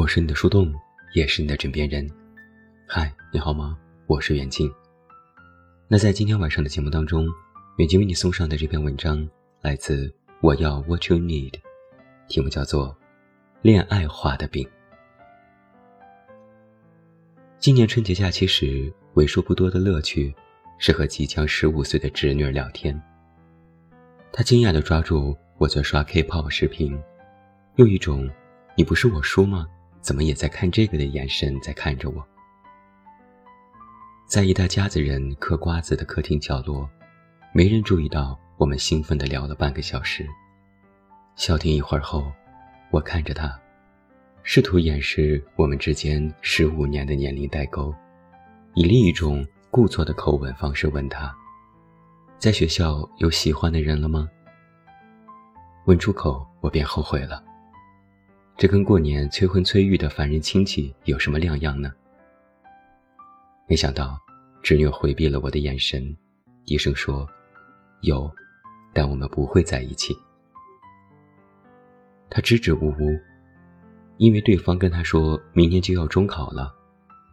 我是你的树洞，也是你的枕边人。嗨，你好吗？我是远近。那在今天晚上的节目当中，远近为你送上的这篇文章来自《我要 What You Need》，题目叫做《恋爱化的病》。今年春节假期时，为数不多的乐趣是和即将十五岁的侄女聊天。她惊讶地抓住我在刷 K-pop 视频，用一种“你不是我叔吗？怎么也在看这个”的眼神在看着我。在一大家子人嗑瓜子的客厅角落，没人注意到我们兴奋地聊了半个小时。消停一会儿后，我看着他，试图掩饰我们之间十五年的年龄代沟，以另一种故作的口吻方式问他。在学校有喜欢的人了吗？问出口，我便后悔了。这跟过年催婚催育的烦人亲戚有什么两样呢？没想到，侄女回避了我的眼神，低声说：“有，但我们不会在一起。”她支支吾吾，因为对方跟她说明年就要中考了，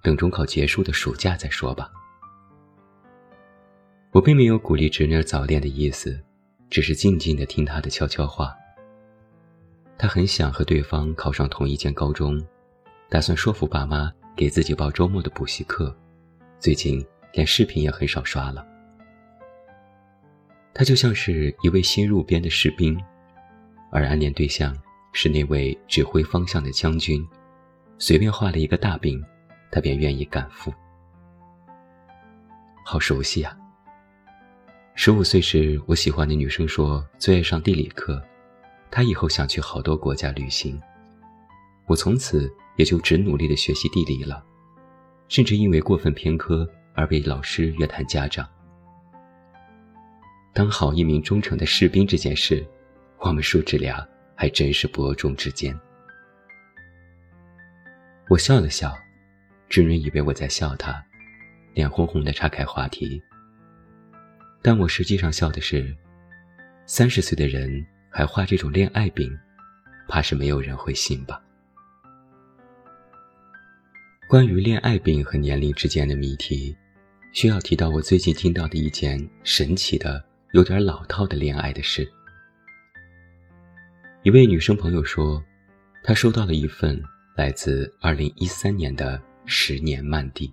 等中考结束的暑假再说吧。我并没有鼓励侄女早恋的意思，只是静静的听她的悄悄话。他很想和对方考上同一间高中，打算说服爸妈给自己报周末的补习课，最近连视频也很少刷了。他就像是一位新入编的士兵，而暗恋对象是那位指挥方向的将军，随便画了一个大饼，他便愿意赶赴。好熟悉呀！十五岁时，我喜欢的女生说最爱上地理课，他以后想去好多国家旅行。我从此也就只努力的学习地理了，甚至因为过分偏科而被老师约谈家长。当好一名忠诚的士兵这件事，我们叔侄俩还真是伯仲之间。我笑了笑，侄女以为我在笑她，脸红红的岔开话题。但我实际上笑的是，三十岁的人还画这种恋爱饼，怕是没有人会信吧。关于恋爱饼和年龄之间的谜题，需要提到我最近听到的一件神奇的、有点老套的恋爱的事。一位女生朋友说，她收到了一份来自二零一三年的十年慢递，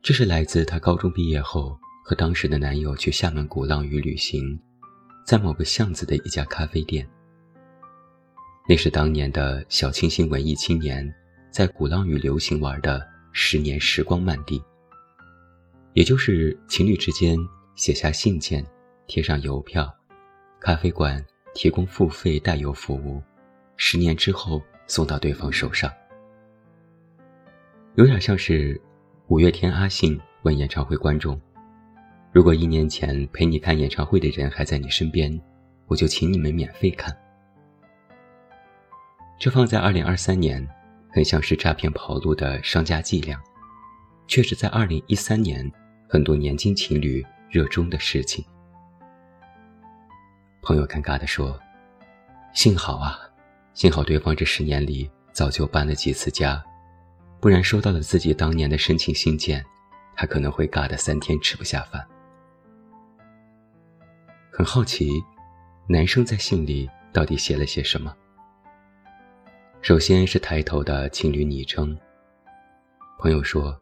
这是来自她高中毕业后。和当时的男友去厦门鼓浪屿旅行，在某个巷子的一家咖啡店。那是当年的小清新文艺青年在鼓浪屿流行玩的十年时光慢递，也就是情侣之间写下信件，贴上邮票，咖啡馆提供付费代邮服务，十年之后送到对方手上。有点像是五月天阿信问演唱会观众。如果一年前陪你看演唱会的人还在你身边，我就请你们免费看。这放在二零二三年，很像是诈骗跑路的商家伎俩，却是在二零一三年很多年轻情侣热衷的事情。朋友尴尬地说：“幸好啊，幸好对方这十年里早就搬了几次家，不然收到了自己当年的申请信件，他可能会尬得三天吃不下饭。”很好奇，男生在信里到底写了些什么？首先是抬头的情侣昵称。朋友说，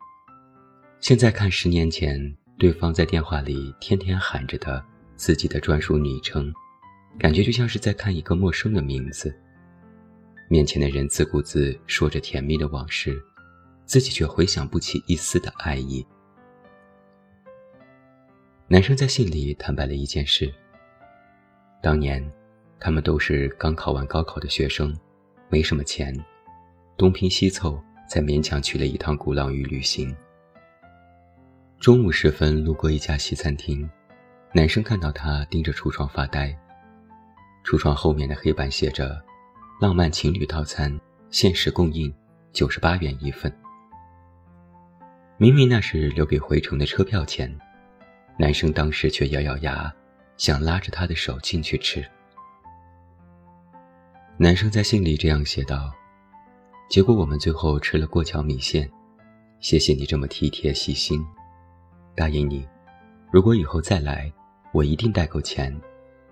现在看十年前对方在电话里天天喊着的自己的专属昵称，感觉就像是在看一个陌生的名字。面前的人自顾自说着甜蜜的往事，自己却回想不起一丝的爱意。男生在信里坦白了一件事。当年，他们都是刚考完高考的学生，没什么钱，东拼西凑才勉强去了一趟鼓浪屿旅行。中午时分，路过一家西餐厅，男生看到他盯着橱窗发呆，橱窗后面的黑板写着“浪漫情侣套餐，限时供应，九十八元一份”。明明那是留给回程的车票钱，男生当时却咬咬牙。想拉着他的手进去吃。男生在信里这样写道：“结果我们最后吃了过桥米线。谢谢你这么体贴细心，答应你，如果以后再来，我一定带够钱，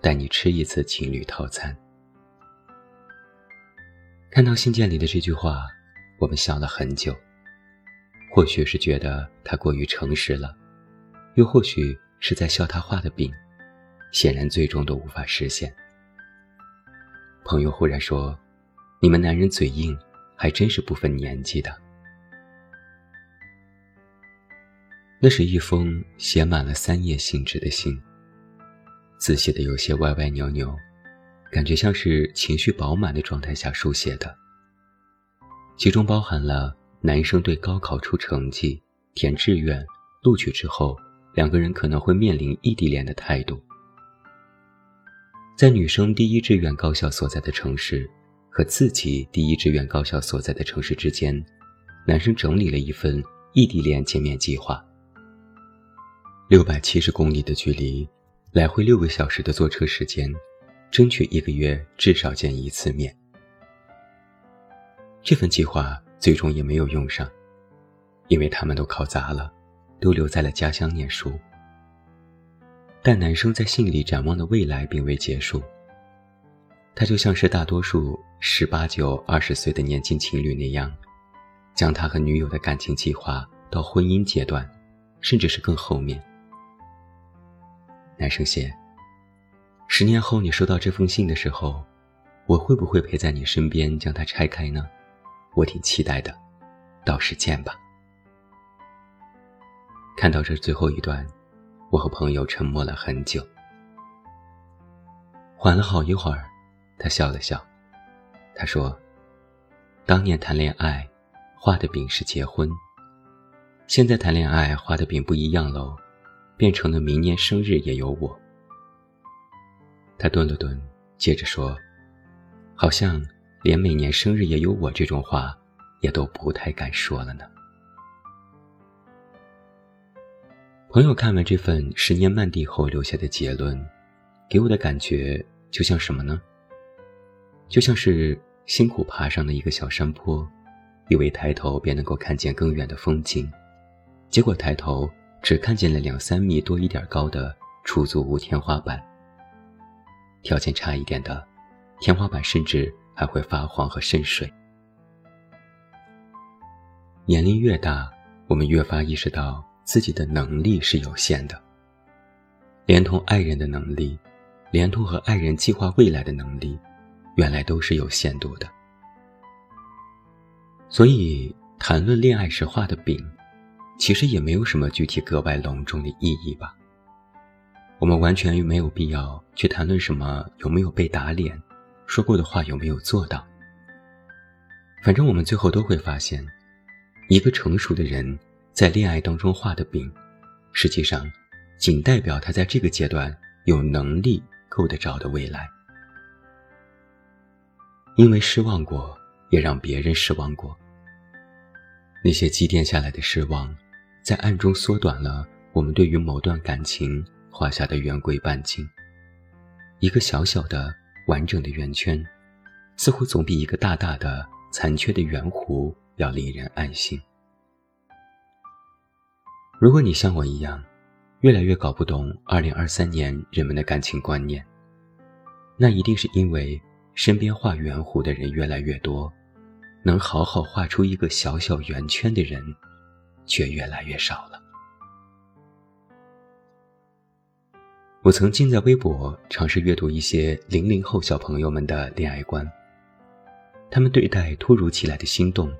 带你吃一次情侣套餐。看到信件里的这句话，我们笑了很久。或许是觉得他过于诚实了，又或许是在笑他画的饼，显然最终都无法实现。朋友忽然说：“你们男人嘴硬，还真是不分年纪的。”那是一封写满了三页信纸的信，字写的有些歪歪扭扭，感觉像是情绪饱满的状态下书写的。其中包含了男生对高考出成绩、填志愿、录取之后，两个人可能会面临异地恋的态度。在女生第一志愿高校所在的城市和自己第一志愿高校所在的城市之间，男生整理了一份异地恋见面计划。六百七十公里的距离，来回六个小时的坐车时间，争取一个月至少见一次面。这份计划最终也没有用上，因为他们都考砸了，都留在了家乡念书。但男生在信里展望的未来并未结束。他就像是大多数十八九、二十岁的年轻情侣那样，将他和女友的感情计划到婚姻阶段，甚至是更后面。男生写：“十年后你收到这封信的时候，我会不会陪在你身边将它拆开呢？我挺期待的，到时见吧。”看到这最后一段，我和朋友沉默了很久，缓了好一会儿，他笑了笑，他说：“当年谈恋爱，画的饼是结婚，现在谈恋爱画的饼不一样喽。”变成了明年生日也有我。他顿了顿，接着说：“好像连每年生日也有我这种话，也都不太敢说了呢。”朋友看完这份十年漫地后留下的结论，给我的感觉就像什么呢？就像是辛苦爬上了一个小山坡，以为抬头便能够看见更远的风景，结果抬头。只看见了两三米多一点高的出租屋天花板。条件差一点的，天花板甚至还会发黄和渗水。年龄越大，我们越发意识到自己的能力是有限的，连同爱人的能力，连同和爱人计划未来的能力，原来都是有限度的。所以，谈论恋爱时画的饼。其实也没有什么具体格外隆重的意义吧。我们完全没有必要去谈论什么有没有被打脸，说过的话有没有做到。反正我们最后都会发现，一个成熟的人在恋爱当中画的饼，实际上仅代表他在这个阶段有能力够得着的未来。因为失望过，也让别人失望过。那些积淀下来的失望。在暗中缩短了我们对于某段感情画下的圆规半径。一个小小的完整的圆圈，似乎总比一个大大的残缺的圆弧要令人安心。如果你像我一样，越来越搞不懂2023年人们的感情观念，那一定是因为身边画圆弧的人越来越多，能好好画出一个小小圆圈的人。却越来越少了。我曾经在微博尝试阅读一些零零后小朋友们的恋爱观，他们对待突如其来的心动，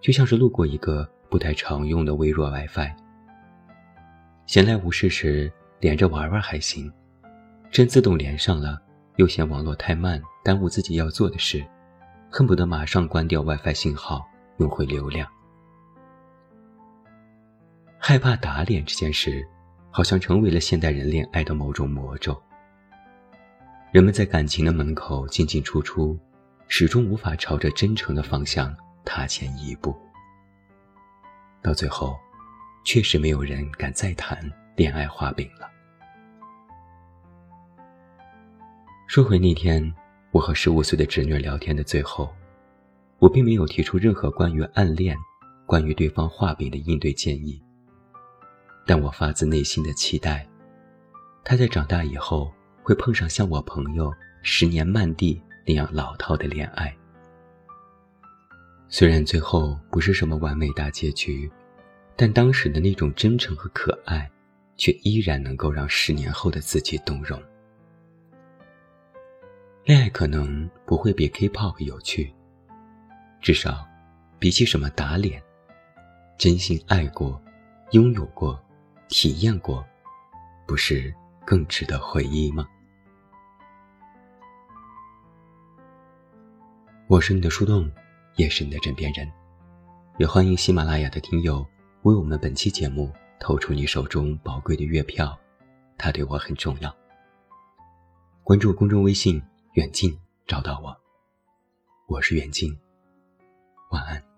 就像是路过一个不太常用的微弱 WiFi。闲来无事时连着玩玩还行，真自动连上了，又嫌网络太慢，耽误自己要做的事，恨不得马上关掉 WiFi 信号，用回流量。害怕打脸这件事，好像成为了现代人恋爱的某种魔咒。人们在感情的门口进进出出，始终无法朝着真诚的方向踏前一步。到最后，确实没有人敢再谈恋爱画饼了。说回那天我和十五岁的侄女聊天的最后，我并没有提出任何关于暗恋、关于对方画饼的应对建议。但我发自内心的期待，他在长大以后会碰上像我朋友“十年曼地”那样老套的恋爱。虽然最后不是什么完美大结局，但当时的那种真诚和可爱，却依然能够让十年后的自己动容。恋爱可能不会比 K-pop 有趣，至少，比起什么打脸，真心爱过，拥有过。体验过，不是更值得回忆吗？我是你的树洞，也是你的枕边人，也欢迎喜马拉雅的听友为我们本期节目投出你手中宝贵的月票，它对我很重要。关注公众微信“远近”，找到我，我是远近，晚安。